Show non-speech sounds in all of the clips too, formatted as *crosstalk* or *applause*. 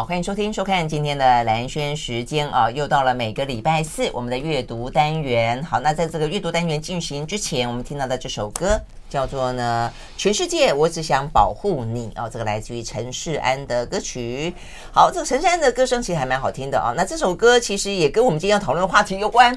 好，欢迎收听、收看今天的兰轩时间啊，又到了每个礼拜四我们的阅读单元。好，那在这个阅读单元进行之前，我们听到的这首歌叫做呢《全世界我只想保护你》哦，这个来自于陈世安的歌曲。好，这个陈世安的歌声其实还蛮好听的啊。那这首歌其实也跟我们今天要讨论的话题有关，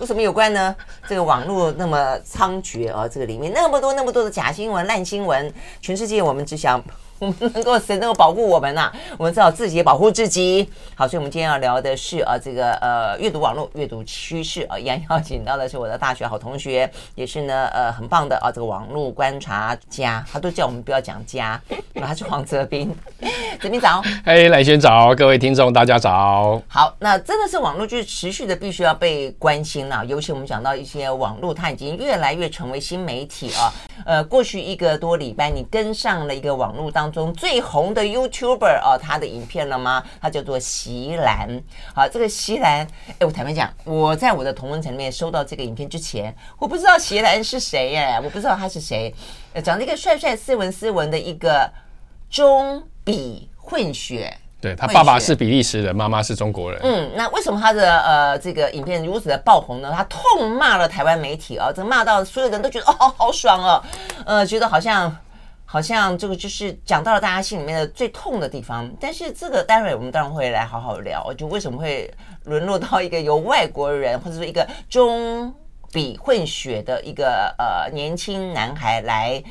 为什么有关呢？这个网络那么猖獗啊，这个里面那么多那么多的假新闻、烂新闻，全世界我们只想。我们能够谁能够保护我们呐、啊？我们只好自己保护自己。好，所以我们今天要聊的是啊，这个呃，阅读网络、阅读趋势啊，一样邀请到的是我的大学好同学，也是呢呃很棒的啊，这个网络观察家，他都叫我们不要讲家，*laughs* 他是黄泽斌，泽斌早，嘿，来轩早，各位听众大家早。好，那真的是网络就是持续的必须要被关心了、啊，尤其我们讲到一些网络，它已经越来越成为新媒体啊。呃，过去一个多礼拜，你跟上了一个网络当。中最红的 YouTuber 哦，他的影片了吗？他叫做席兰。好，这个席兰，哎，我坦白讲，我在我的同文层里面收到这个影片之前，我不知道席兰是谁耶，我不知道他是谁。长得一个帅帅、斯文斯文的一个中比混血。对，他爸爸是比利时人，妈妈是中国人。嗯，那为什么他的呃这个影片如此的爆红呢？他痛骂了台湾媒体啊，这骂到所有人都觉得哦，好爽哦，呃，觉得好像。好像这个就是讲到了大家心里面的最痛的地方，但是这个待会我们当然会来好好聊，就为什么会沦落到一个由外国人或者说一个中比混血的一个呃年轻男孩来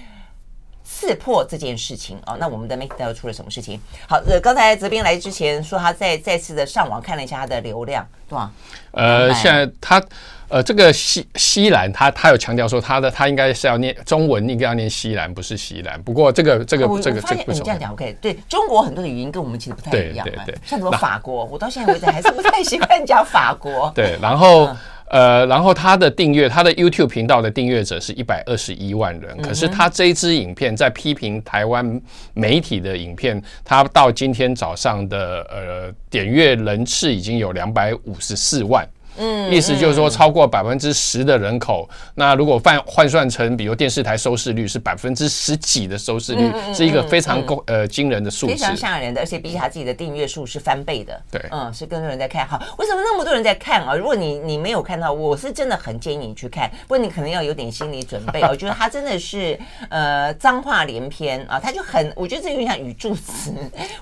刺破这件事情哦，那我们的媒体又出了什么事情？好，呃，刚才泽斌来之前说他再再次的上网看了一下他的流量，对吧？呃，现在他。呃，这个西西兰，他他有强调说，他的他应该是要念中文，应该要念西兰，不是西兰。不过这个这个这个这个，你这样讲 OK？对，中国很多的语音跟我们其实不太一样，对对对，像什么法国，我到现在为止还是不太习惯讲法国。*laughs* 对，然后呃，然后他的订阅，他的 YouTube 频道的订阅者是一百二十一万人，可是他这一支影片在批评台湾媒体的影片，他到今天早上的呃点阅人次已经有两百五十四万。嗯，意思就是说，超过百分之十的人口，那如果换换算成，比如电视台收视率是百分之十几的收视率，是一个非常够呃惊人的数字，非常吓人的，而且比起他自己的订阅数是翻倍的。对，嗯，是更多人在看。好，为什么那么多人在看啊？如果你你没有看到，我是真的很建议你去看，不过你可能要有点心理准备。*laughs* 我觉得他真的是呃脏话连篇啊，他就很，我觉得这有点像语助词，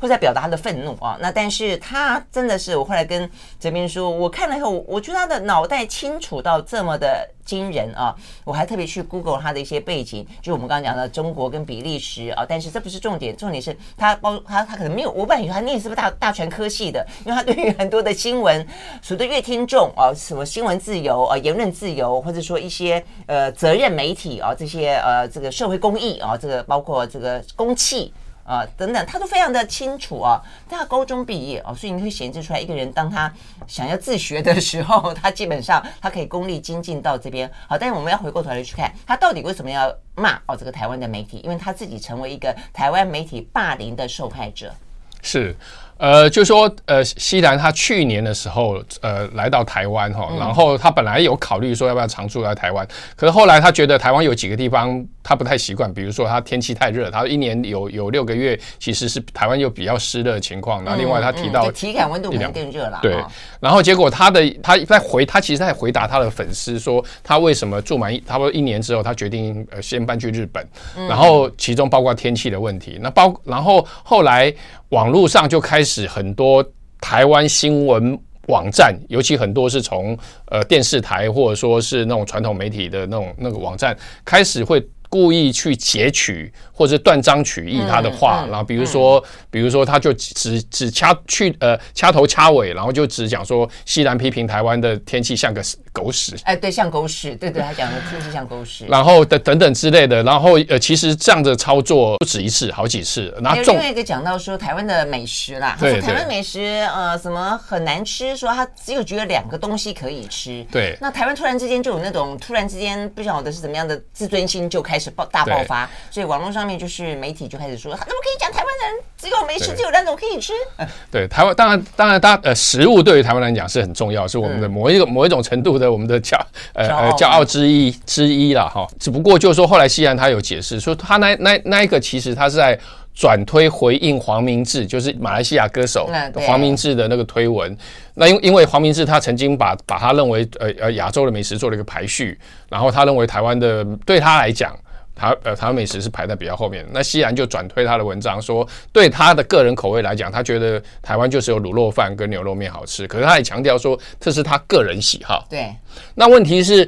或在表达他的愤怒啊。那但是他真的是，我后来跟哲斌说，我看了以后，我。就他的脑袋清楚到这么的惊人啊！我还特别去 Google 他的一些背景，就我们刚刚讲的中国跟比利时啊。但是这不是重点，重点是他包他他可能没有，我本来以为他念是不是大大全科系的？因为他对于很多的新闻，所谓的阅听众啊，什么新闻自由啊、言论自由，或者说一些呃责任媒体啊，这些呃这个社会公益啊，这个包括这个公器。啊、呃，等等，他都非常的清楚啊。他高中毕业哦，所以你会显示出来，一个人当他想要自学的时候，*laughs* 他基本上他可以功力精进到这边。好，但是我们要回过头来去看，他到底为什么要骂哦这个台湾的媒体？因为他自己成为一个台湾媒体霸凌的受害者。是。呃，就说呃，西兰他去年的时候，呃，来到台湾哈，然后他本来有考虑说要不要常住在台湾，可是后来他觉得台湾有几个地方他不太习惯，比如说他天气太热，他一年有有六个月其实是台湾又比较湿热的情况，然后另外他提到、嗯嗯、体感温度可能更热了，对，然后结果他的他在回他其实在回答他的粉丝说他为什么住满差不多一年之后他决定呃先搬去日本，然后其中包括天气的问题，那包然后后来。网络上就开始很多台湾新闻网站，尤其很多是从呃电视台或者说是那种传统媒体的那种那个网站开始会。故意去截取或者断章取义他的话，嗯嗯、然后比如说，嗯、比如说他就只只掐去呃掐头掐尾，然后就只讲说西兰批评台湾的天气像个狗屎，哎，对，像狗屎，对对，他讲的天气像狗屎，然后等等等之类的，然后呃，其实这样的操作不止一次，好几次。然后另外一个讲到说台湾的美食啦，他说台湾美食呃什么很难吃，说他只有觉得两个东西可以吃，对，那台湾突然之间就有那种突然之间不晓得是怎么样的自尊心就开始爆大爆发，所以网络上面就是媒体就开始说，怎么可以讲台湾人只有美食只有两种可以吃？*laughs* 对，台湾当然当然，他呃食物对于台湾来讲是很重要，是我们的某一个某一种程度的我们的骄呃呃骄傲之一之一了哈。只不过就是说后来西兰他有解释说，他那那那一个其实他是在转推回应黄明志，就是马来西亚歌手黄明志的那个推文。那因因为黄明志他曾经把把他认为呃呃亚洲的美食做了一个排序，然后他认为台湾的对他来讲。他呃，台湾美食是排在比较后面。那西兰就转推他的文章说，对他的个人口味来讲，他觉得台湾就是有卤肉饭跟牛肉面好吃。可是他也强调说，这是他个人喜好。对。那问题是，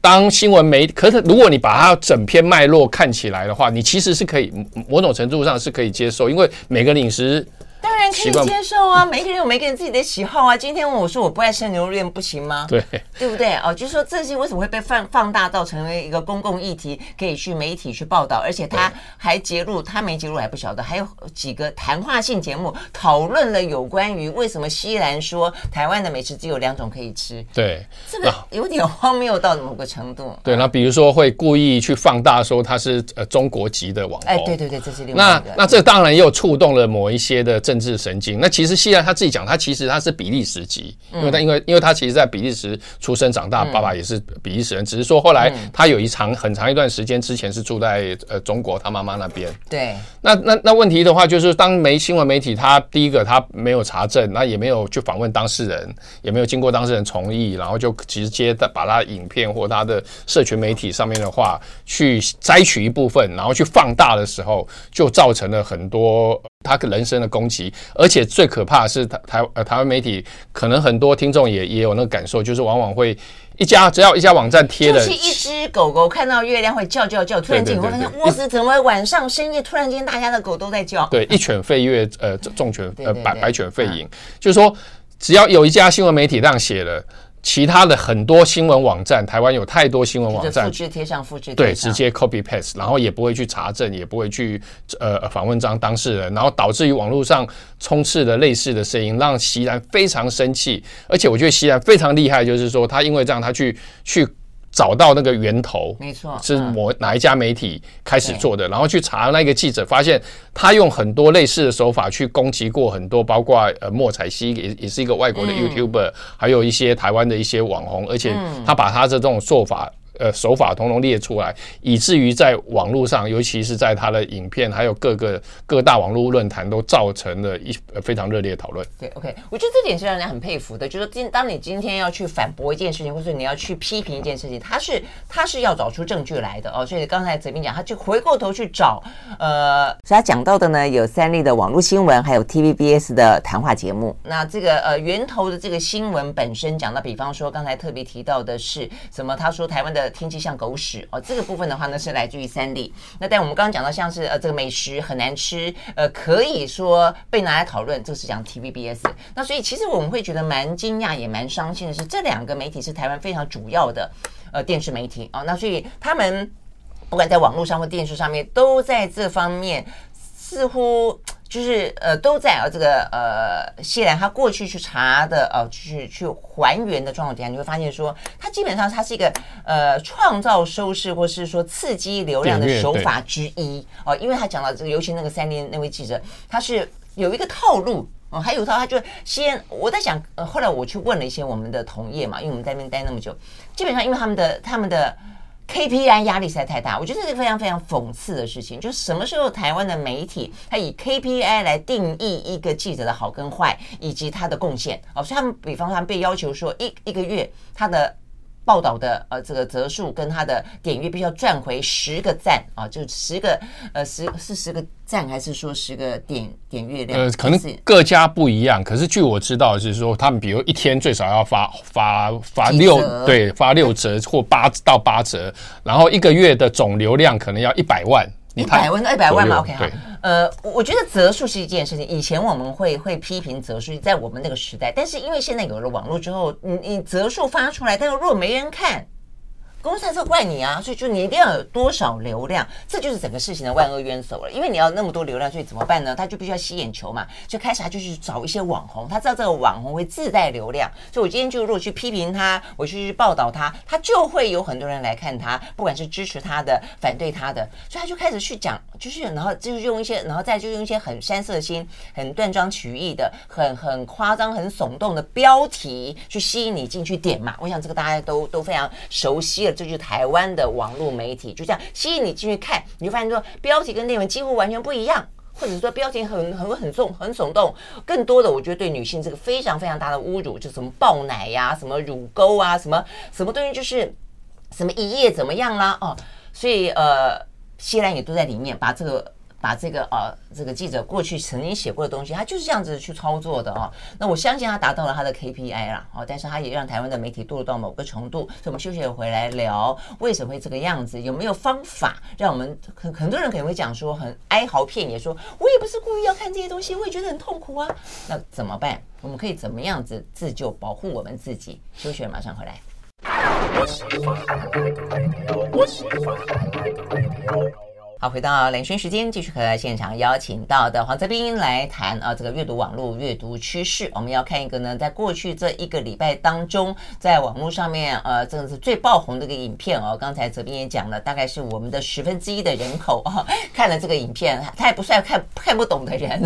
当新闻媒，可是如果你把它整篇脉络看起来的话，你其实是可以某种程度上是可以接受，因为每个饮食。当然可以接受啊，每个人有每个人自己的喜好啊。今天问我说我不爱吃牛肉面不行吗？对，对不对？哦，就是说这些为什么会被放放大到成为一个公共议题，可以去媒体去报道，而且他还揭露，他没揭露还不晓得，还有几个谈话性节目讨论了有关于为什么西兰说台湾的美食只有两种可以吃。对，这个有点荒谬到某个程度。对，那比如说会故意去放大说他是呃中国籍的网红。哎，对对对，这是另外。那那这当然也有触动了某一些的。政治神经。那其实西兰他自己讲，他其实他是比利时籍，因为他因为因为他其实在比利时出生长大，爸爸也是比利时人，只是说后来他有一长很长一段时间之前是住在呃中国他妈妈那边。对。那那那问题的话，就是当媒新闻媒体他第一个他没有查证，那也没有去访问当事人，也没有经过当事人同意，然后就直接的把他影片或他的社群媒体上面的话去摘取一部分，然后去放大的时候，就造成了很多。他人身的攻击，而且最可怕的是台台呃台湾媒体，可能很多听众也也有那个感受，就是往往会一家只要一家网站贴的，就是一只狗狗看到月亮会叫叫叫，突然间你会发现，哇塞，怎么晚上深夜突然间大家的狗都在叫？对，一犬吠月，呃，众犬呃白白犬吠影，就是说只要有一家新闻媒体这样写了。其他的很多新闻网站，台湾有太多新闻网站，复制贴上，复制对，直接 copy paste，然后也不会去查证，也不会去呃访问张当事人，然后导致于网络上充斥了类似的声音，让席然非常生气。而且我觉得席然非常厉害，就是说他因为这样，他去去。找到那个源头，没错，是某哪一家媒体开始做的，然后去查那个记者，发现他用很多类似的手法去攻击过很多，包括呃莫彩曦也也是一个外国的 YouTuber，还有一些台湾的一些网红，而且他把他的这种做法。呃，手法统统列出来，以至于在网络上，尤其是在他的影片，还有各个各大网络论坛，都造成了一非常热烈的讨论。对，OK，我觉得这点是让人很佩服的，就是今当你今天要去反驳一件事情，或者你要去批评一件事情，他是他是要找出证据来的哦。所以刚才泽斌讲，他就回过头去找，呃，所以他讲到的呢，有三例的网络新闻，还有 TVBS 的谈话节目。那这个呃源头的这个新闻本身讲到，比方说刚才特别提到的是什么？他说台湾的。天气像狗屎哦，这个部分的话呢是来自于三立。那但我们刚刚讲到像是呃这个美食很难吃，呃可以说被拿来讨论，这是讲 TVBS。那所以其实我们会觉得蛮惊讶也蛮伤心的是，这两个媒体是台湾非常主要的呃电视媒体、哦。那所以他们不管在网络上或电视上面，都在这方面似乎。就是呃都在啊这个呃谢兰他过去去查的呃去去还原的状况底下，你会发现说他基本上它是一个呃创造收视或是说刺激流量的手法之一哦，因为他讲到这个，尤其那个三年那位记者，他是有一个套路哦，还有一套他就先我在想呃后来我去问了一些我们的同业嘛，因为我们在那边待那么久，基本上因为他们的他们的。KPI 压力实在太大，我觉得这是非常非常讽刺的事情。就什么时候台湾的媒体他以 KPI 来定义一个记者的好跟坏，以及他的贡献哦，所以他们比方说他们被要求说一一个月他的报道的呃这个则数跟它的点阅必须要赚回十个赞啊，就十个呃十是十个赞还是说十个点点阅量？呃，可能各家不一样。可是据我知道，就是说他们比如一天最少要发发发六折对发六折或八到八折，然后一个月的总流量可能要一百万。一百万到一百万嘛，OK 哈。呃，我觉得择数是一件事情。以前我们会会批评择数，在我们那个时代，但是因为现在有了网络之后，你你择数发出来，但是如果没人看。公司还是怪你啊，所以就你一定要有多少流量，这就是整个事情的万恶渊藪了。因为你要那么多流量，所以怎么办呢？他就必须要吸眼球嘛，就开始他就去找一些网红，他知道这个网红会自带流量，所以我今天就如果去批评他，我去报道他，他就会有很多人来看他，不管是支持他的、反对他的，所以他就开始去讲，就是然后就是用一些，然后再就用一些很煽色心、很断章取义的、很很夸张、很耸动的标题去吸引你进去点嘛。我想这个大家都都非常熟悉了这就台湾的网络媒体，就这样吸引你进去看，你就发现说标题跟内容几乎完全不一样，或者说标题很很很重很耸动，更多的我觉得对女性这个非常非常大的侮辱，就什么爆奶呀、什么乳沟啊，什么什么东西就是什么一夜怎么样啦哦，所以呃，西兰也都在里面把这个。把这个呃，这个记者过去曾经写过的东西，他就是这样子去操作的哦。那我相信他达到了他的 KPI 啦，哦，但是他也让台湾的媒体堕落到某个程度。所以我们休息回来聊，为什么会这个样子？有没有方法让我们很很多人可能会讲说很哀嚎遍野说，我也不是故意要看这些东西，我也觉得很痛苦啊。那怎么办？我们可以怎么样子自救，保护我们自己？休息，马上回来。好，回到兰萱时间，继续和现场邀请到的黄泽斌来谈啊，这个阅读网络阅读趋势。我们要看一个呢，在过去这一个礼拜当中，在网络上面，呃，真的是最爆红的一个影片哦。刚才泽斌也讲了，大概是我们的十分之一的人口啊，*laughs* 看了这个影片，他也不算看看不懂的人，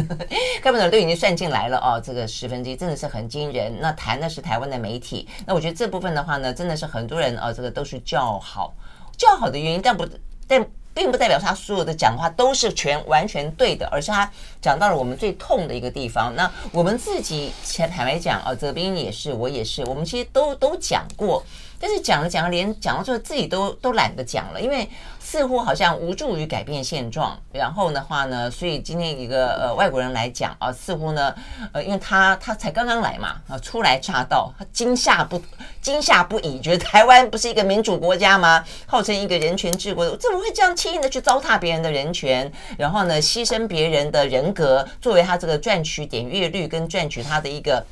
看不懂都已经算进来了哦。这个十分之一真的是很惊人。那谈的是台湾的媒体，那我觉得这部分的话呢，真的是很多人啊，这个都是叫好，叫好的原因，但不但。并不代表他所有的讲话都是全完全对的，而是他讲到了我们最痛的一个地方。那我们自己前坦白讲啊，泽斌也是，我也是，我们其实都都讲过，但是讲了讲了，连讲到最后自己都都懒得讲了，因为。似乎好像无助于改变现状，然后的话呢，所以今天一个呃外国人来讲啊，似乎呢，呃，因为他他才刚刚来嘛，啊，初来乍到，他惊吓不 *laughs* 惊吓不已，觉得台湾不是一个民主国家吗？号称一个人权治国，怎么会这样轻易的去糟蹋别人的人权，然后呢，牺牲别人的人格，作为他这个赚取点阅率跟赚取他的一个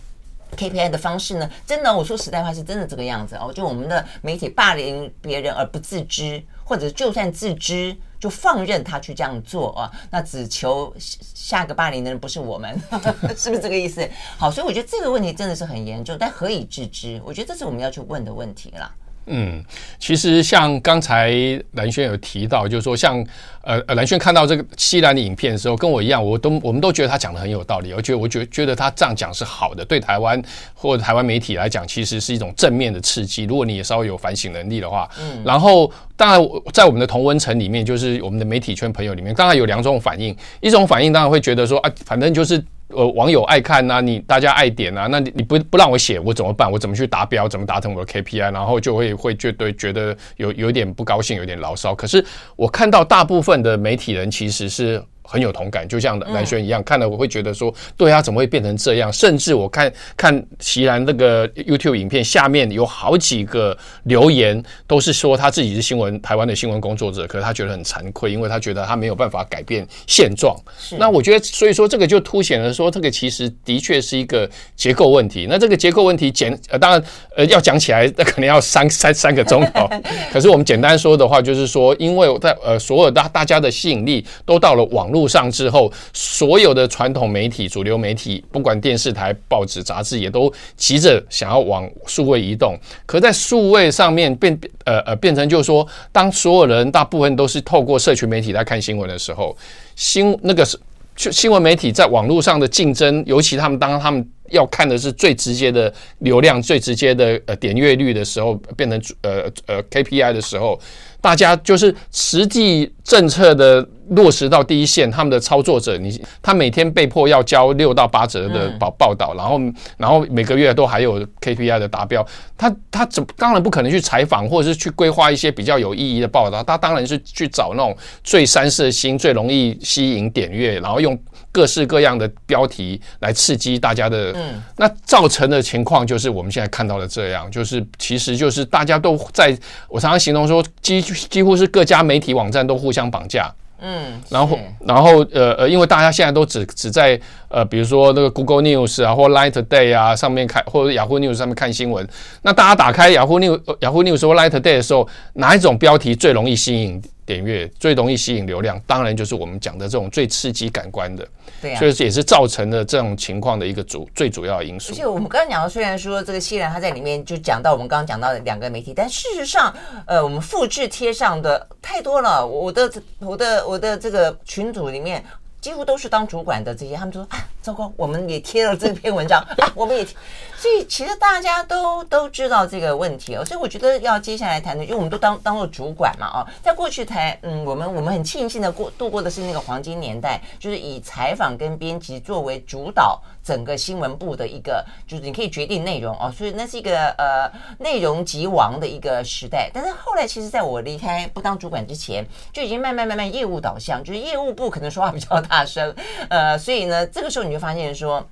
KPI 的方式呢？真的，我说实在话，是真的这个样子哦，就我们的媒体霸凌别人而不自知。或者就算自知，就放任他去这样做啊？那只求下个霸凌的人不是我们，*laughs* 是不是这个意思？好，所以我觉得这个问题真的是很严重，但何以自知？我觉得这是我们要去问的问题了。嗯，其实像刚才蓝轩有提到，就是说像呃呃，蓝轩看到这个西兰的影片的时候，跟我一样，我都我们都觉得他讲的很有道理，而且我觉得觉得他这样讲是好的，对台湾或者台湾媒体来讲，其实是一种正面的刺激。如果你也稍微有反省能力的话，嗯，然后当然在我们的同温层里面，就是我们的媒体圈朋友里面，当然有两种反应，一种反应当然会觉得说啊，反正就是。呃，网友爱看呐、啊，你大家爱点啊，那你你不不让我写，我怎么办？我怎么去达标？怎么达成我的 KPI？然后就会会觉得觉得有有点不高兴，有点牢骚。可是我看到大部分的媒体人其实是。很有同感，就像南轩一样，看了我会觉得说，对啊，怎么会变成这样？甚至我看看席兰那个 YouTube 影片下面有好几个留言，都是说他自己是新闻台湾的新闻工作者，可是他觉得很惭愧，因为他觉得他没有办法改变现状。那我觉得，所以说这个就凸显了说，这个其实的确是一个结构问题。那这个结构问题简呃，当然呃要讲起来，那可能要三三三个钟头。*laughs* 可是我们简单说的话，就是说，因为在呃所有大大家的吸引力都到了网络。上之后，所有的传统媒体、主流媒体，不管电视台、报纸、杂志，也都急着想要往数位移动。可在数位上面变，呃呃，变成就是说，当所有人大部分都是透过社群媒体来看新闻的时候，新那个是新闻媒体在网络上的竞争，尤其他们当他们要看的是最直接的流量、最直接的呃点阅率的时候，变成呃呃 KPI 的时候。大家就是实际政策的落实到第一线，他们的操作者，你他每天被迫要交六到八折的报报道，然后然后每个月都还有 KPI 的达标，他他怎当然不可能去采访或者是去规划一些比较有意义的报道，他当然是去找那种最三色心、最容易吸引点阅，然后用。各式各样的标题来刺激大家的，嗯，那造成的情况就是我们现在看到的这样，就是其实就是大家都在，我常常形容说，几几乎是各家媒体网站都互相绑架，嗯，然后然后呃呃，因为大家现在都只只在呃，比如说那个 Google News 啊，或 Line Today 啊上面看，或者 Yahoo News 上面看新闻，那大家打开 Yahoo News Yahoo News 或 Line Today 的时候，哪一种标题最容易吸引？点阅最容易吸引流量，当然就是我们讲的这种最刺激感官的，对啊，所以也是造成了这种情况的一个主最主要的因素。而且我们刚刚讲到，虽然说这个西兰他在里面就讲到我们刚刚讲到的两个媒体，但事实上，呃，我们复制贴上的太多了。我的我的我的这个群组里面。几乎都是当主管的这些，他们就说啊，糟糕，我们也贴了这篇文章 *laughs* 啊，我们也贴，所以其实大家都都知道这个问题哦，所以我觉得要接下来谈的，因为我们都当当做主管嘛啊，在过去台，嗯，我们我们很庆幸的过度过的是那个黄金年代，就是以采访跟编辑作为主导。整个新闻部的一个，就是你可以决定内容哦，所以那是一个呃内容即王的一个时代。但是后来，其实在我离开不当主管之前，就已经慢慢慢慢业务导向，就是业务部可能说话比较大声，呃，所以呢，这个时候你就发现说，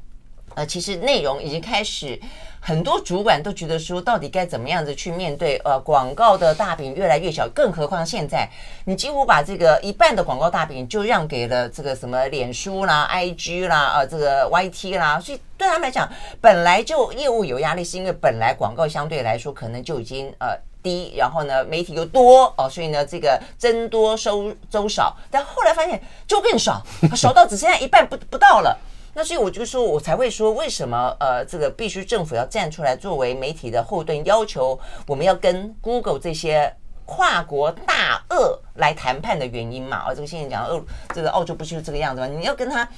呃，其实内容已经开始。很多主管都觉得说，到底该怎么样子去面对？呃，广告的大饼越来越小，更何况现在你几乎把这个一半的广告大饼就让给了这个什么脸书啦、IG 啦、呃，这个 YT 啦，所以对他们来讲，本来就业务有压力，是因为本来广告相对来说可能就已经呃低，然后呢媒体又多哦，所以呢这个增多收周少，但后来发现就更少，少到只剩下一半不不到了。那所以我就说，我才会说，为什么呃，这个必须政府要站出来作为媒体的后盾，要求我们要跟 Google 这些跨国大鳄来谈判的原因嘛？啊，这个现在讲澳这个澳洲不就是这个样子吗？你要跟他，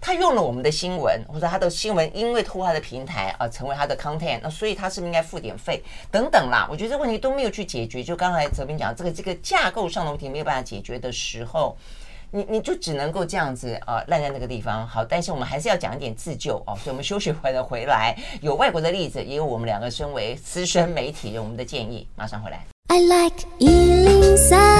他用了我们的新闻，或者他的新闻因为透过他的平台啊，成为他的 content，那所以他是不是应该付点费等等啦？我觉得这问题都没有去解决。就刚才哲斌讲这个这个架构上的问题没有办法解决的时候。你你就只能够这样子啊，烂在那个地方。好，但是我们还是要讲一点自救哦。所以我们休息回来回来，有外国的例子，也有我们两个身为资深媒体人我们的建议。马上回来。I like 103,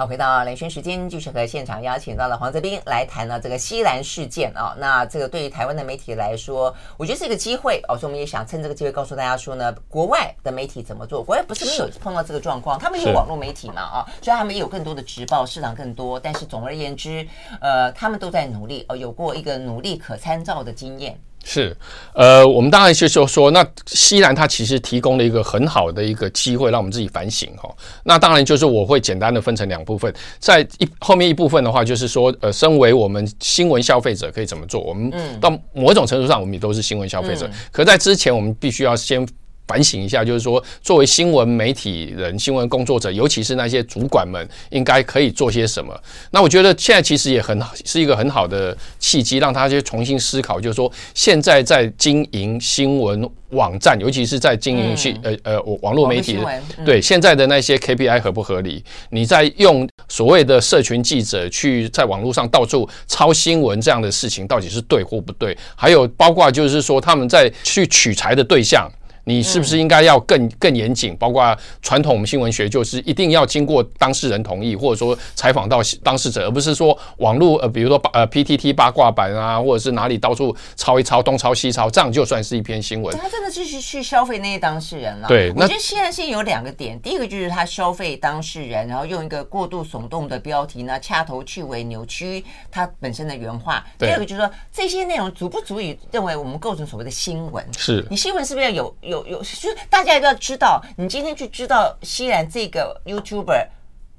好，回到雷轩时间，继续和现场邀请到了黄泽斌来谈了这个西兰事件啊。那这个对于台湾的媒体来说，我觉得是一个机会哦。所以我们也想趁这个机会告诉大家说呢，国外的媒体怎么做？国外不是没有碰到这个状况，他们有网络媒体嘛啊，所以他们也有更多的直报，市场更多。但是总而言之，呃，他们都在努力哦，有过一个努力可参照的经验。是，呃，我们当然就是说，那西兰它其实提供了一个很好的一个机会，让我们自己反省哈。那当然就是我会简单的分成两部分，在一后面一部分的话，就是说，呃，身为我们新闻消费者可以怎么做？我们到某种程度上，我们也都是新闻消费者，可在之前，我们必须要先。反省一下，就是说，作为新闻媒体人、新闻工作者，尤其是那些主管们，应该可以做些什么？那我觉得现在其实也很好，是一个很好的契机，让他去重新思考，就是说，现在在经营新闻网站，尤其是在经营新呃呃网络媒体，对现在的那些 KPI 合不合理？你在用所谓的社群记者去在网络上到处抄新闻这样的事情，到底是对或不对？还有包括就是说，他们在去取材的对象。你是不是应该要更更严谨？包括传统我们新闻学，就是一定要经过当事人同意，或者说采访到当事者，而不是说网络呃，比如说呃 PTT 八卦版啊，或者是哪里到处抄一抄，东抄西抄，这样就算是一篇新闻。他真的是去去消费那些当事人了。对，我觉得现在现在有两个点，第一个就是他消费当事人，然后用一个过度耸动的标题呢，掐头去尾，扭曲他本身的原话。第二个就是说这些内容足不足以认为我们构成所谓的新闻？是你新闻是不是要有有？有，就大家一定要知道，你今天去知道西兰这个 YouTuber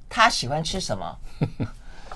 他喜欢吃什么，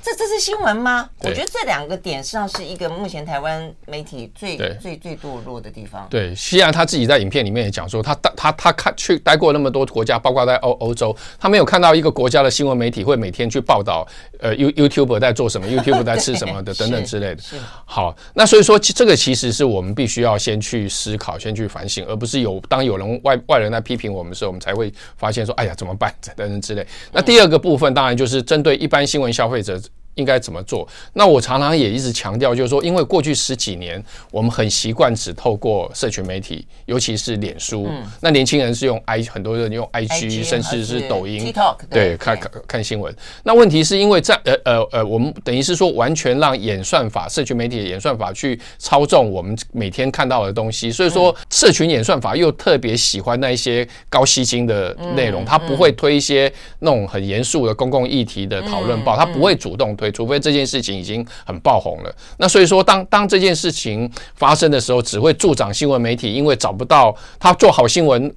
这这是新闻吗？我觉得这两个点实际上是一个目前台湾媒体最最最堕落的地方。对，西安他自己在影片里面也讲说，他他他他看去待过那么多国家，包括在欧欧洲，他没有看到一个国家的新闻媒体会每天去报道，呃，You YouTuber 在做什么，*laughs* YouTuber 在吃什么的等等之类的。好，那所以说这个其实是我们必须要先去思考，先去反省，而不是有当有人外外人来批评我们的时候，我们才会发现说，哎呀，怎么办等等之类。那第二个部分当然就是针对一般新闻消费者。应该怎么做？那我常常也一直强调，就是说，因为过去十几年，我们很习惯只透过社群媒体，尤其是脸书。嗯、那年轻人是用 i，很多人用 IG，甚至是抖音。TikTok 对，看看看新闻。那问题是因为在呃呃呃，我们等于是说，完全让演算法、社群媒体的演算法去操纵我们每天看到的东西。所以说，社群演算法又特别喜欢那一些高吸睛的内容，它不会推一些那种很严肃的公共议题的讨论报，它不会主动推。除非这件事情已经很爆红了，那所以说当，当当这件事情发生的时候，只会助长新闻媒体，因为找不到他做好新闻，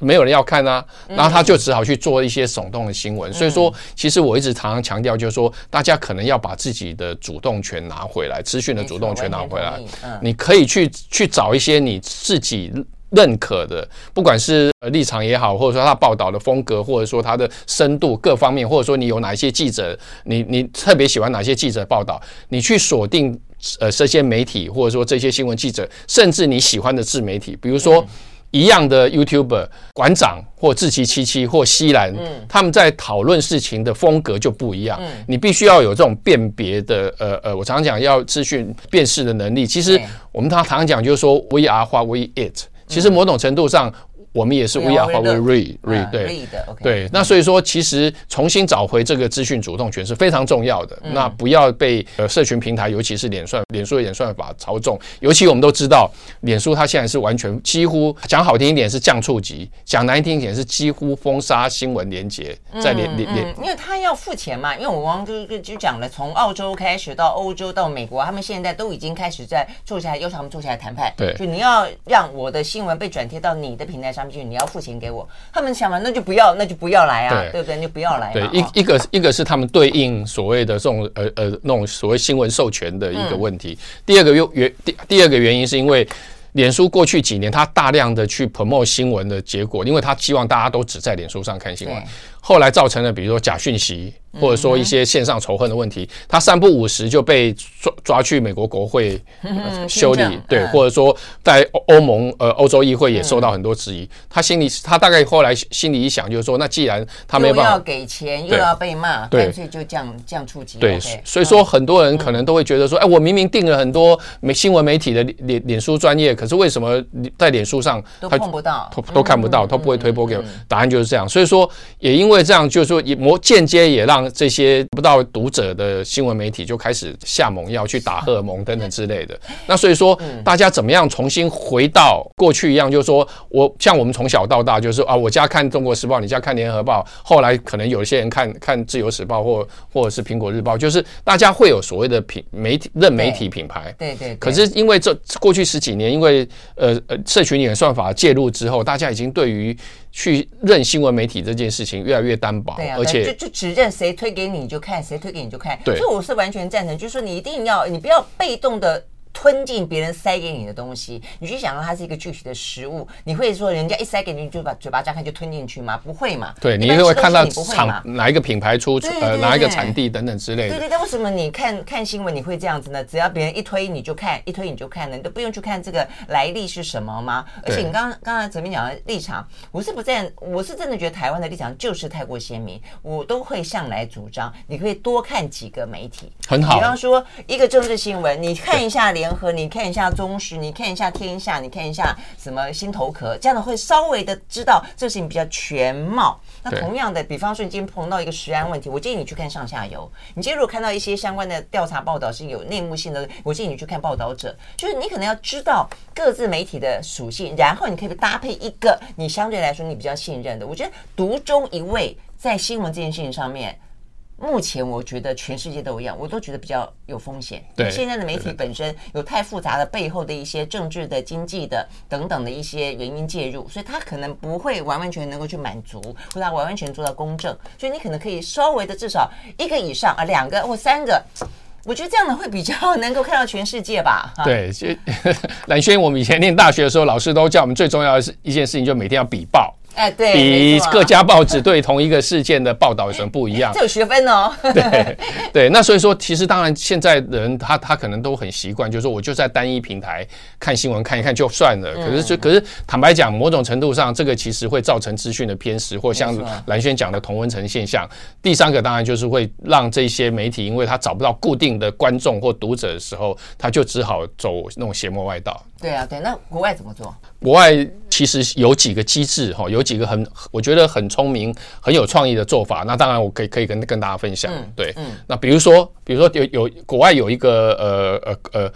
没有人要看啊，然后他就只好去做一些耸动的新闻。所以说，其实我一直常常强调，就是说，大家可能要把自己的主动权拿回来，资讯的主动权拿回来。你可以去去找一些你自己。认可的，不管是立场也好，或者说他报道的风格，或者说他的深度各方面，或者说你有哪些记者，你你特别喜欢哪些记者报道，你去锁定呃这些媒体，或者说这些新闻记者，甚至你喜欢的自媒体，比如说一样的 YouTuber 馆长或志奇七七或西兰，他们在讨论事情的风格就不一样。嗯你必须要有这种辨别的呃呃，我常常讲要资讯辨识的能力。其实我们常常讲就是说，We are what we eat。其实某种程度上，我们也是 we are what we read read 对对，那所以说其实重新找回这个资讯主动权是非常重要的。那不要被呃社群平台，尤其是脸算脸书的演算法操纵。尤其我们都知道，脸书它现在是完全几乎讲好听一点是降触级，讲难听一点是几乎封杀新闻连接在脸脸脸，因为他要付钱嘛。因为我刚刚就就讲了，从澳洲开始到欧洲到美国，他们现在都已经开始在坐下来要求他们坐下来谈判。对，就你要让我的新闻被转贴到你的平台上。你要付钱给我，他们想嘛，那就不要，那就不要来啊，对，对不对？就不要来。对，一一个一个是他们对应所谓的这种呃呃那种所谓新闻授权的一个问题。嗯、第二个原原第第二个原因是因为脸书过去几年它大量的去 promote 新闻的结果，因为他希望大家都只在脸书上看新闻，后来造成了比如说假讯息。或者说一些线上仇恨的问题，他三不五时就被抓抓去美国国会修理，对，或者说在欧盟呃欧洲议会也受到很多质疑。他心里他大概后来心里一想，就是说，那既然他没有办法要给钱，又要被骂，干脆就这样这样触及。对，所以说很多人可能都会觉得说，哎，我明明订了很多媒新闻媒体的脸脸书专业，可是为什么在脸书上都碰不到，都都看不到，都不会推播给我？答案就是这样。所以说，也因为这样，就是说也模间接也让。这些不到读者的新闻媒体就开始下猛药，去打荷尔蒙等等之类的。那所以说，大家怎么样重新回到过去一样？就是说我像我们从小到大，就是啊，我家看《中国时报》，你家看《联合报》，后来可能有一些人看看《自由时报》或或者是《苹果日报》，就是大家会有所谓的品媒体认媒体品牌。对对。可是因为这过去十几年，因为呃呃社群演算法介入之后，大家已经对于去认新闻媒体这件事情越来越单薄，对啊，而且就就只认谁推给你你就看，谁推给你就看。对，所以我是完全赞成，就是说你一定要，你不要被动的。吞进别人塞给你的东西，你去想到它是一个具体的食物，你会说人家一塞给你就把嘴巴张开就吞进去吗？不会嘛？对，你就会看到厂哪一个品牌出呃哪一个产地等等之类的。对对，但为什么你看看新闻你会这样子呢？只要别人一推你就看，一推你就看了，你都不用去看这个来历是什么吗？而且你刚刚刚才哲民讲的立场，我是不赞，我是真的觉得台湾的立场就是太过鲜明，我都会向来主张，你可以多看几个媒体，很好。比方说一个政治新闻，你看一下联合，你看一下。中时，你看一下天下，你看一下什么心头壳，这样的会稍微的知道这事情比较全貌。那同样的，比方说你今天碰到一个食安问题，我建议你去看上下游。你今天如果看到一些相关的调查报道是有内幕性的，我建议你去看报道者。就是你可能要知道各自媒体的属性，然后你可以搭配一个你相对来说你比较信任的。我觉得独中一位在新闻这件事情上面。目前我觉得全世界都一样，我都觉得比较有风险。对，现在的媒体本身有太复杂的背后的一些政治的、经济的等等的一些原因介入，所以他可能不会完完全能够去满足，或者他完完全做到公正。所以你可能可以稍微的至少一个以上啊，两个或三个，我觉得这样的会比较能够看到全世界吧。对，就 *laughs* 蓝轩，我们以前念大学的时候，老师都叫我们最重要的是一件事情，就每天要比报。哎，对，比各家报纸对同一个事件的报道有什么不一样？*laughs* 这有学分哦。对对，那所以说，其实当然现在人他他可能都很习惯，就是说我就在单一平台看新闻看一看就算了。可是就可是坦白讲，某种程度上，这个其实会造成资讯的偏食，或像蓝轩讲的同温层现象。第三个当然就是会让这些媒体，因为他找不到固定的观众或读者的时候，他就只好走那种邪魔外道。对啊，对，那国外怎么做？国外其实有几个机制哈，有几个很我觉得很聪明、很有创意的做法。那当然我可以可以跟跟大家分享。对，嗯，那比如说，比如说有有国外有一个呃呃呃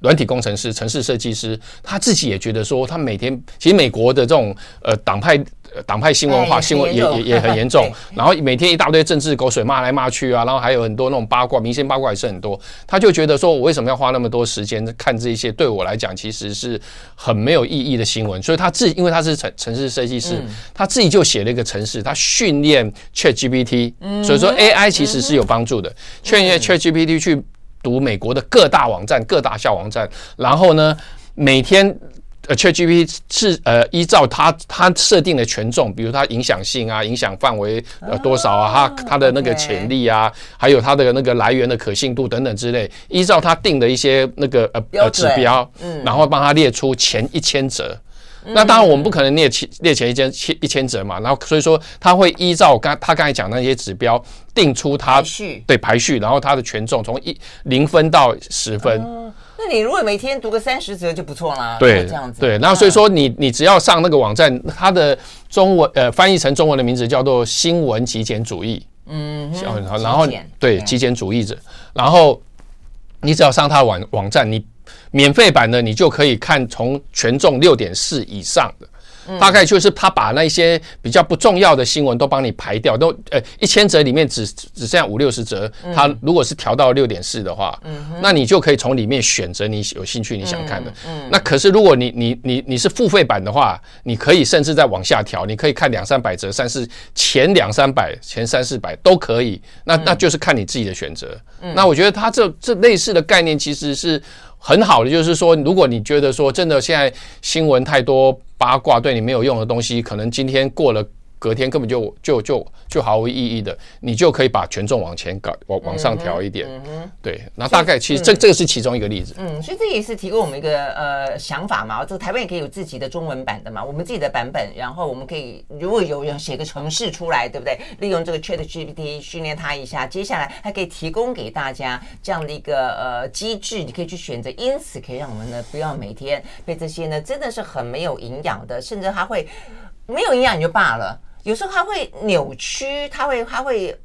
软体工程师、城市设计师，他自己也觉得说，他每天其实美国的这种呃党派。党派新闻化，新闻也也也很严重。然后每天一大堆政治口水骂来骂去啊，然后还有很多那种八卦，明星八卦也是很多。他就觉得说，我为什么要花那么多时间看这些？对我来讲，其实是很没有意义的新闻。所以他自己，因为他是城城市设计师，他自己就写了一个城市，他训练 ChatGPT。所以说 AI 其实是有帮助的，训练 ChatGPT 去读美国的各大网站、各大小网站，然后呢，每天。呃，ChatGPT 是呃依照它它设定的权重，比如它影响性啊、影响范围呃多少啊、它它的那个潜力啊，还有它的那个来源的可信度等等之类，依照它定的一些那个呃呃指标，嗯，然后帮它列出前一千则。那当然我们不可能列前列前一千千一千则嘛，然后所以说他会依照刚他刚才讲那些指标定出它对排序，然后他的权重从一零分到十分。那你如果每天读个三十则就不错啦。对，这样子。对，然后所以说你你只要上那个网站，它的中文呃翻译成中文的名字叫做新闻极简主义。嗯，然后对极简主义者，然后你只要上他的网网站，你免费版的你就可以看从权重六点四以上的。大概就是他把那些比较不重要的新闻都帮你排掉，都呃一千折里面只只剩下五六十折。他如果是调到六点四的话，那你就可以从里面选择你有兴趣你想看的。那可是如果你你你你是付费版的话，你可以甚至再往下调，你可以看两三百折，三四前两三百前三四百都可以。那那就是看你自己的选择。那我觉得他这这类似的概念其实是很好的，就是说如果你觉得说真的现在新闻太多。八卦对你没有用的东西，可能今天过了。隔天根本就就就就毫无意义的，你就可以把权重往前搞，往往上调一点。嗯哼，对，那大概其实这这个是其中一个例子。嗯，所以这也是提供我们一个呃想法嘛。这个台湾也可以有自己的中文版的嘛，我们自己的版本，然后我们可以如果有人写个程式出来，对不对？利用这个 ChatGPT 训练它一下，接下来还可以提供给大家这样的一个呃机制，你可以去选择，因此可以让我们呢不要每天被这些呢真的是很没有营养的，甚至它会没有营养也就罢了。有时候它会扭曲，它会它会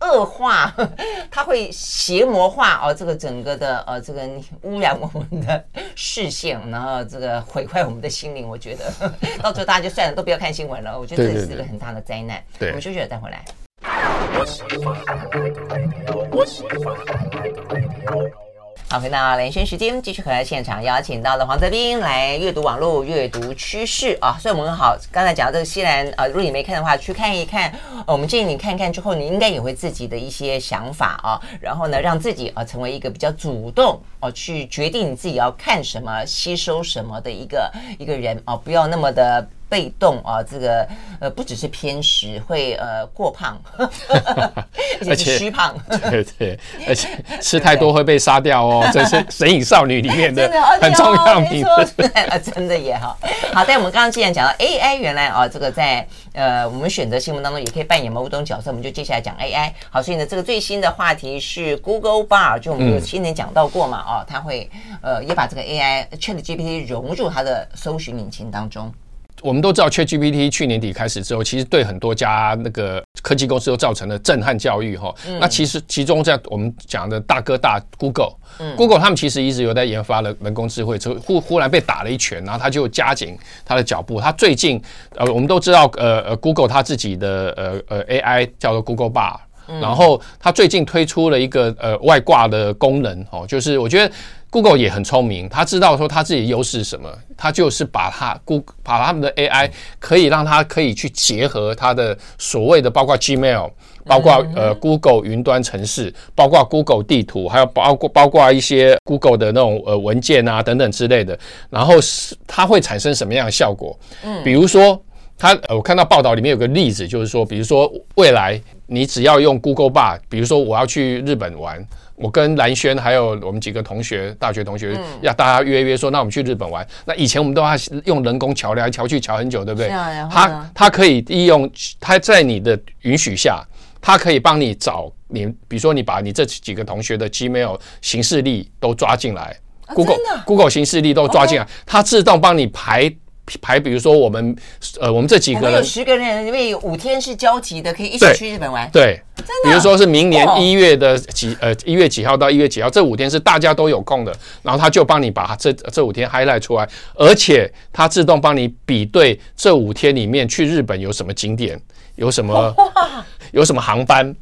恶化，*laughs* 它会邪魔化哦，这个整个的呃，这个污染我们的视线，然后这个毁坏我们的心灵。我觉得 *laughs* 到最后大家就算了，都不要看新闻了。我觉得这是一个很大的灾难。对，对，对，对，我们休息了再回来。好，回到连线时间，继续回来现场，邀请到了黄泽斌来阅读网络阅读趋势啊。所以我们好，刚才讲到这个西兰啊，如果你没看的话，去看一看。我们建议你看看之后，你应该也会自己的一些想法啊，然后呢，让自己啊成为一个比较主动哦，去决定你自己要看什么、吸收什么的一个一个人啊，不要那么的。被动啊，这个呃不只是偏食，会呃过胖，*laughs* 而且虚胖，对对，而且吃太多会被杀掉哦，*laughs* 这是《神隐少女》里面的很重要的名字，真的也好。好，但我们刚刚既然讲到 AI，原来啊，这个在呃我们选择新闻当中也可以扮演某种角色，我们就接下来讲 AI。好，所以呢，这个最新的话题是 Google Bard，就我们有先前讲到过嘛，哦，它会呃也把这个 AI ChatGPT 融入它的搜寻引擎当中。我们都知道，ChatGPT 去年底开始之后，其实对很多家那个科技公司都造成了震撼教育哈。那其实其中在我们讲的大哥大 Google，Google 他们其实一直有在研发了人工智慧，之后忽忽然被打了一拳，然后他就加紧他的脚步。他最近呃，我们都知道呃呃，Google 他自己的呃呃 AI 叫做 Google Bard。嗯、然后它最近推出了一个呃外挂的功能哦，就是我觉得 Google 也很聪明，他知道说他自己的优势是什么，他就是把他 Google 把他们的 AI 可以让它可以去结合它的所谓的包括 Gmail。包括呃，Google 云端城市，包括 Google 地图，还有包括包括一些 Google 的那种呃文件啊等等之类的，然后是它会产生什么样的效果？嗯，比如说他呃，我看到报道里面有个例子，就是说，比如说未来你只要用 Google Bar，比如说我要去日本玩，我跟蓝轩还有我们几个同学，大学同学要大家约约说，那我们去日本玩。那以前我们都要用人工桥来桥去桥很久，对不对？他他可以利用他在你的允许下。他可以帮你找你，比如说你把你这几个同学的 Gmail 行事历都抓进来，Google Google 行事历都抓进来，他自动帮你排排，比如说我们呃我们这几个人有十个人，因为有五天是交集的，可以一起去日本玩。对，比如说是明年一月的几呃一月几号到一月几号，这五天是大家都有空的，然后他就帮你把这这五天 highlight 出来，而且它自动帮你比对这五天里面去日本有什么景点，有什么。有什么航班？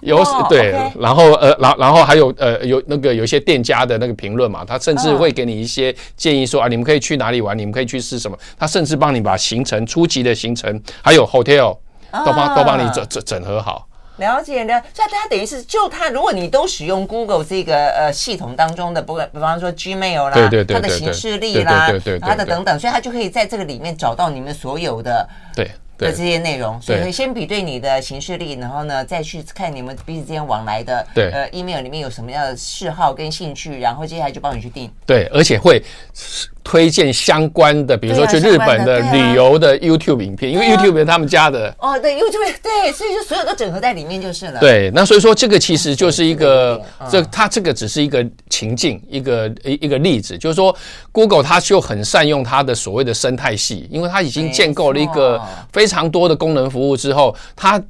有对，然后呃，然然后还有呃，有那个有一些店家的那个评论嘛，他甚至会给你一些建议说啊，你们可以去哪里玩，你们可以去试什么，他甚至帮你把行程初级的行程还有 hotel 都帮都帮你整整整合好。了解的，所以它等于是就他，如果你都使用 Google 这个呃系统当中的，不管比方说 Gmail 啦，它的形式力啦，它的等等，所以他就可以在这个里面找到你们所有的对。的这些内容，所以先比对你的行事历，然后呢，再去看你们彼此之间往来的对呃 email 里面有什么样的嗜好跟兴趣，然后接下来就帮你去定。对，而且会。推荐相关的，比如说去日本的旅游的 YouTube 影片，因为 YouTube 是他们家的。哦，对，YouTube 对，所以就所有都整合在里面就是了。对，那所以说这个其实就是一个，这它这个只是一个情境，一个一一个例子，就是说 Google 它就很善用它的所谓的生态系，因为它已经建构了一个非常多的功能服务之后，它。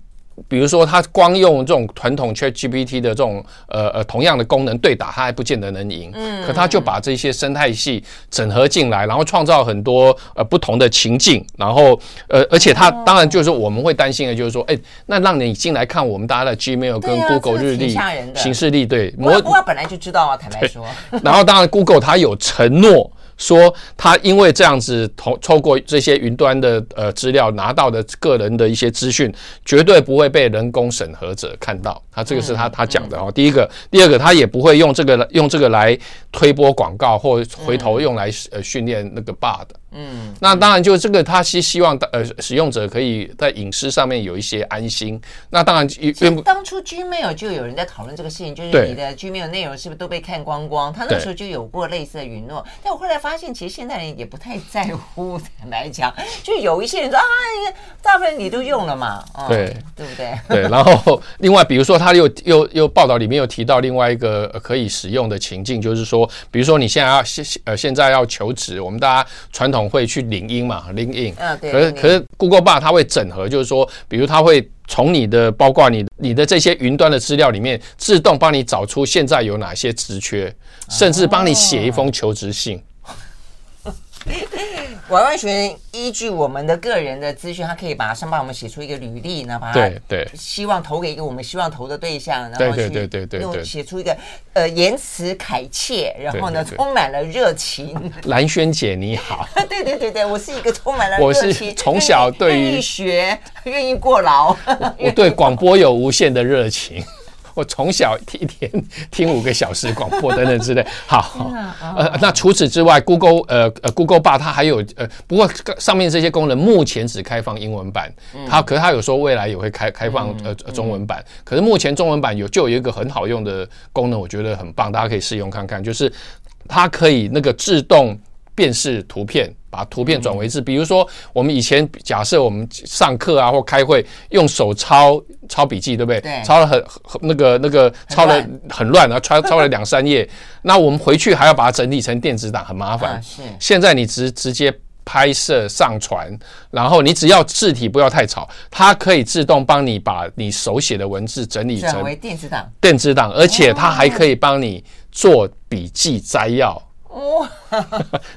比如说，他光用这种传统 ChatGPT 的这种呃呃同样的功能对打，他还不见得能赢。嗯，可他就把这些生态系整合进来，然后创造很多呃不同的情境，然后呃而且他当然就是说我们会担心的就是说，哎，那让你进来看我们大家的 Gmail 跟 Google 日历、行事历，对，我我本来就知道啊，坦白说。*laughs* 然后当然 Google 它有承诺。说他因为这样子透透过这些云端的呃资料拿到的个人的一些资讯，绝对不会被人工审核者看到。他这个是他他讲的哦。第一个，第二个，他也不会用这个用这个来推播广告，或回头用来呃训练那个 bot 的。嗯，那当然就这个，他是希望呃使用者可以在隐私上面有一些安心。那当然，因为当初 Gmail 就有人在讨论这个事情，就是你的 Gmail 内容是不是都被看光光？他那时候就有过类似的允诺。但我后来发现，其实现代人也不太在乎。*laughs* 坦白讲，就有一些人说啊，大部分你都用了嘛，对对不对？对。*laughs* 然后另外，比如说他又又又报道里面又提到另外一个可以使用的情境，就是说，比如说你现在要现呃现在要求职，我们大家传统。会去领英嘛，LinkedIn。嗯，对。可是可是 Google Bard 它会整合，就是说，比如它会从你的包括你你的这些云端的资料里面，自动帮你找出现在有哪些职缺，甚至帮你写一封求职信。完完全全依据我们的个人的资讯，他可以马上帮我们写出一个履历，然后把它对对，希望投给一个我们希望投的对象，然后去用写出一个呃言辞恳切，然后呢充满了热情。*laughs* 蓝轩姐你好，*laughs* 对对对对，我是一个充满了热情，我是从小对于学愿意过劳，我对广播有无限的热情。我从小一天 *laughs* 听五个小时广播等等之类。好，呃，那除此之外，Google 呃呃 Google Bard 它还有呃，不过上面这些功能目前只开放英文版，它可是它有说未来也会开开放呃中文版。可是目前中文版有就有一个很好用的功能，我觉得很棒，大家可以试用看看，就是它可以那个自动辨识图片。把图片转为字，比如说我们以前假设我们上课啊或开会用手抄抄笔记，对不对？对。抄了很很那个那个抄了很乱，然后抄抄了两三页，那我们回去还要把它整理成电子档，很麻烦。是。现在你直直接拍摄上传，然后你只要字体不要太吵，它可以自动帮你把你手写的文字整理成为电子档。电子档，而且它还可以帮你做笔记摘要。哇，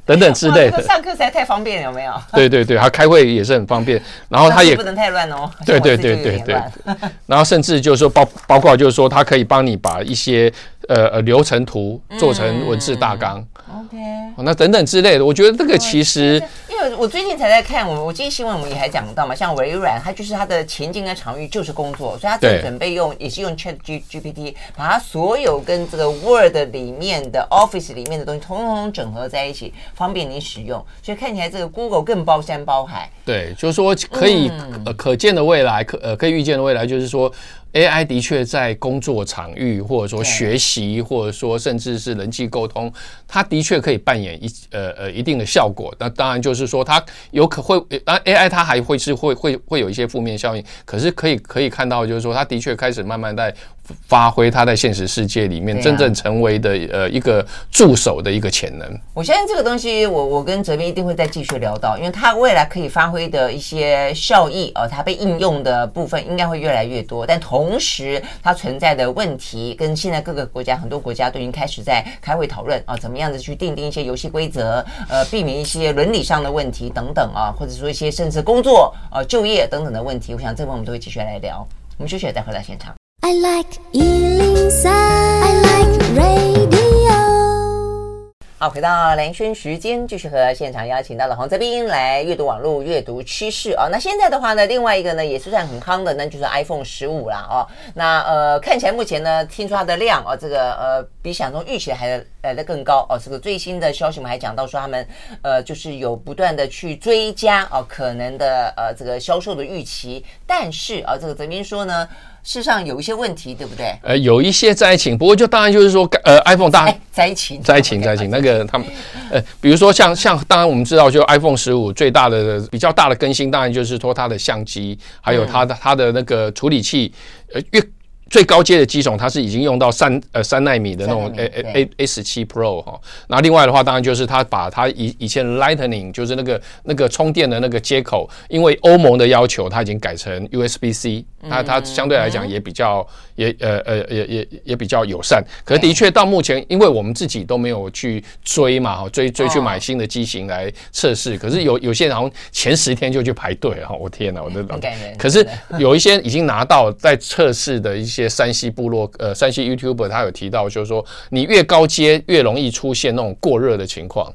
等等之类的。上课实在太方便了，有没有？对对对，他开会也是很方便，然后他也不能太乱哦。对对对对对，*laughs* 然后甚至就是说包包括就是说，他可以帮你把一些呃呃流程图做成文字大纲。OK，那等等之类的，我觉得这个其实。因为我最近才在看，我我今天新闻我们也还讲到嘛，像微软，它就是它的前景跟场域就是工作，所以它正准备用也是用 Chat G GPT 把它所有跟这个 Word 里面的 Office 里面的东西统统整合在一起，方便你使用。所以看起来这个 Google 更包山包海。对，就是说可以、嗯、呃可见的未来，可呃可以预见的未来，就是说。AI 的确在工作场域，或者说学习，或者说甚至是人际沟通，它的确可以扮演一呃呃一定的效果。那当然就是说，它有可会，当然 AI 它还会是会会会有一些负面效应。可是可以可以看到，就是说，它的确开始慢慢在。发挥他在现实世界里面真正成为的呃一个助手的一个潜能。我相信这个东西，我我跟哲斌一定会再继续聊到，因为它未来可以发挥的一些效益哦，它被应用的部分应该会越来越多。但同时，它存在的问题跟现在各个国家很多国家都已经开始在开会讨论啊，怎么样子去定定一些游戏规则，呃，避免一些伦理上的问题等等啊，或者说一些甚至工作呃就业等等的问题。我想这部分我们都会继续来聊。我们休息了再回到现场。I like 103, I like radio。好，回到兰萱时间，继续和现场邀请到了黄泽斌来阅读网络、阅读趋势哦。那现在的话呢，另外一个呢也是算很夯的，那就是 iPhone 十五啦哦。那呃，看起来目前呢，听说它的量哦，这个呃，比想中预期还来得更高哦。这个最新的消息我们还讲到说，他们呃，就是有不断的去追加哦，可能的呃这个销售的预期。但是啊、哦，这个泽斌说呢。事实上有一些问题，对不对？呃，有一些灾情，不过就当然就是说，呃，iPhone 大灾情，灾情，灾情，那个他们，呃，比如说像像，当然我们知道，就 iPhone 十五最大的比较大的更新，当然就是说它的相机，还有它的它的那个处理器，呃，越。最高阶的机种，它是已经用到三呃三纳米的那种 A A A A 十七 Pro 哈。那另外的话，当然就是它把它以以前 Lightning 就是那个那个充电的那个接口，因为欧盟的要求，它已经改成 USB C。那它相对来讲也比较也呃呃也也也比较友善。可是的确到目前，因为我们自己都没有去追嘛哈，追追去买新的机型来测试。可是有有些人好像前十天就去排队哈，我天哪，我的老。可是有一些已经拿到在测试的一些。些山西部落呃，山西 YouTuber 他有提到，就是说你越高阶越容易出现那种过热的情况。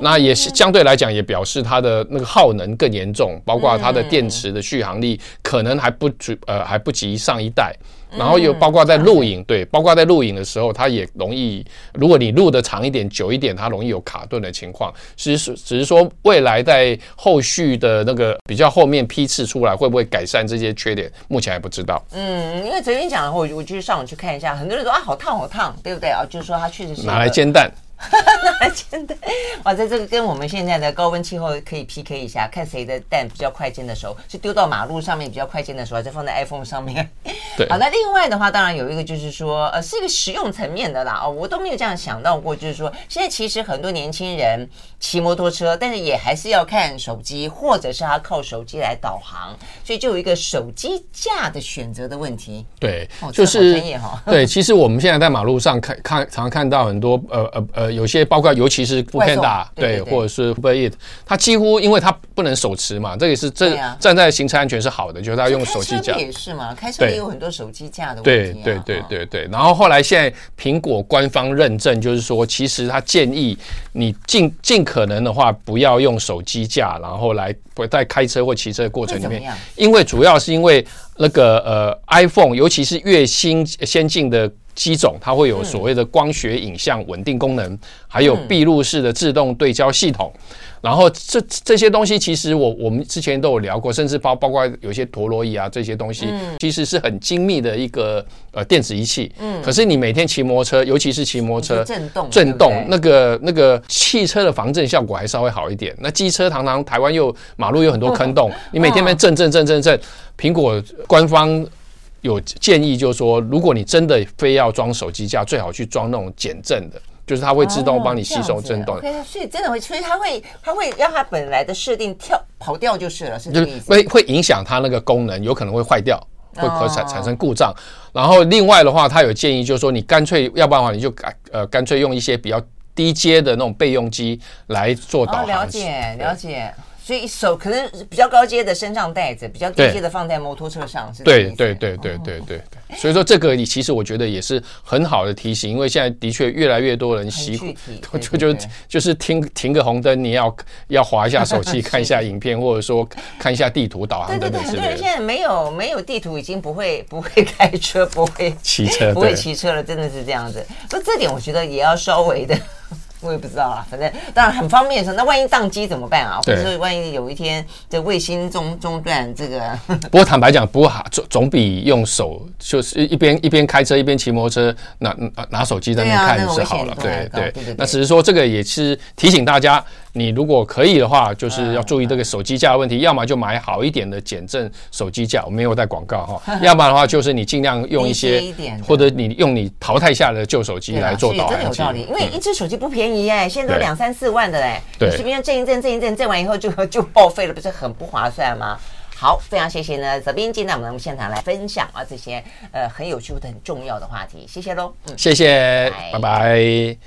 那也是相对来讲也表示它的那个耗能更严重，包括它的电池的续航力可能还不足呃还不及上一代。然后有包括在录影，对，包括在录影的时候，它也容易，如果你录的长一点、久一点，它容易有卡顿的情况。只是只是说未来在后续的那个比较后面批次出来，会不会改善这些缺点，目前还不知道。嗯，因为昨天讲的话，我我就上网去看一下，很多人说啊，好烫好烫，对不对啊？就是说它确实是拿来煎蛋。*laughs* 那真的哇，在这个跟我们现在的高温气候可以 PK 一下，看谁的蛋比较快煎的熟，是丢到马路上面比较快煎的熟，还是放在 iPhone 上面？对。好，那另外的话，当然有一个就是说，呃，是一个实用层面的啦。哦，我都没有这样想到过，就是说，现在其实很多年轻人骑摩托车，但是也还是要看手机，或者是他靠手机来导航，所以就有一个手机架的选择的问题。对，就是专业哈。对，其实我们现在在马路上看看，常常看到很多呃呃呃。有些包括，尤其是 foodpanda 对，对，对，对，或者是 Uber Eats，它几乎因为它不能手持嘛，这也是这站在行车安全是好的，就是它用手机架也是嘛，开车也有很多手机架的问题，啊。对对对对对。然后后来现在苹果官方认证，就是说其实他建议你尽尽可能的话不要用手机架，然后来在开车或骑车的过程里面，因为主要是因为那个呃 iPhone，尤其是越新先进的。机种它会有所谓的光学影像稳定功能，还有闭路式的自动对焦系统。然后这这些东西其实我我们之前都有聊过，甚至包包括有些陀螺仪啊这些东西，其实是很精密的一个呃电子仪器。嗯。可是你每天骑摩托车，尤其是骑摩托车震动震动，那个那个汽车的防震效果还稍微好一点。那机车常常台湾又马路有很多坑洞，*laughs* 你每天在震震震震震，苹果官方。有建议，就是说，如果你真的非要装手机架，最好去装那种减震的，就是它会自动帮你吸收震动。所以真的会，所以它会，它会让它本来的设定跳跑掉就是了，是这个意思。会会影响它那个功能，有可能会坏掉，会可产产生故障。然后另外的话，它有建议，就是说，你干脆要不然的话，你就改呃，干脆用一些比较。低阶的那种备用机来做导航。哦，了解了解。所以手可能比较高阶的身上带着，比较低阶的放在摩托车上，是对对对对对对对。所以说这个你其实我觉得也是很好的提醒，因为现在的确越来越多人习惯 *laughs* 就就就是停停个红灯，你要要划一下手机看一下影片，或者说看一下地图导航等等之类的。很多人现在没有没有地图，已经不会不会开车，不会 *laughs* 骑车，不会骑车了，真的是这样子。不，这点我觉得也要稍微的。我也不知道啊，反正当然很方便的时候，那万一宕机怎么办啊？或者说万一有一天这卫星中中断，这个 *laughs* 不过坦白讲，不过总总比用手就是一边一边开车一边骑摩托车拿拿手机在那看是好了。对对对，那只是说这个也是提醒大家。你如果可以的话，就是要注意这个手机架的问题，要么就买好一点的减震手机架，我没有带广告哈。*laughs* 要么的话，就是你尽量用一些，或者你用你淘汰下的旧手机来做导航。真的有道理，因为一只手机不便宜哎，现在都两三四万的嘞。对，随便震一震，震一震，震完以后就就报废了，不是很不划算吗？好，非常谢谢呢，泽斌进到我们现场来分享啊这些呃很有趣的、很重要的话题，谢谢喽。嗯，谢谢，拜拜。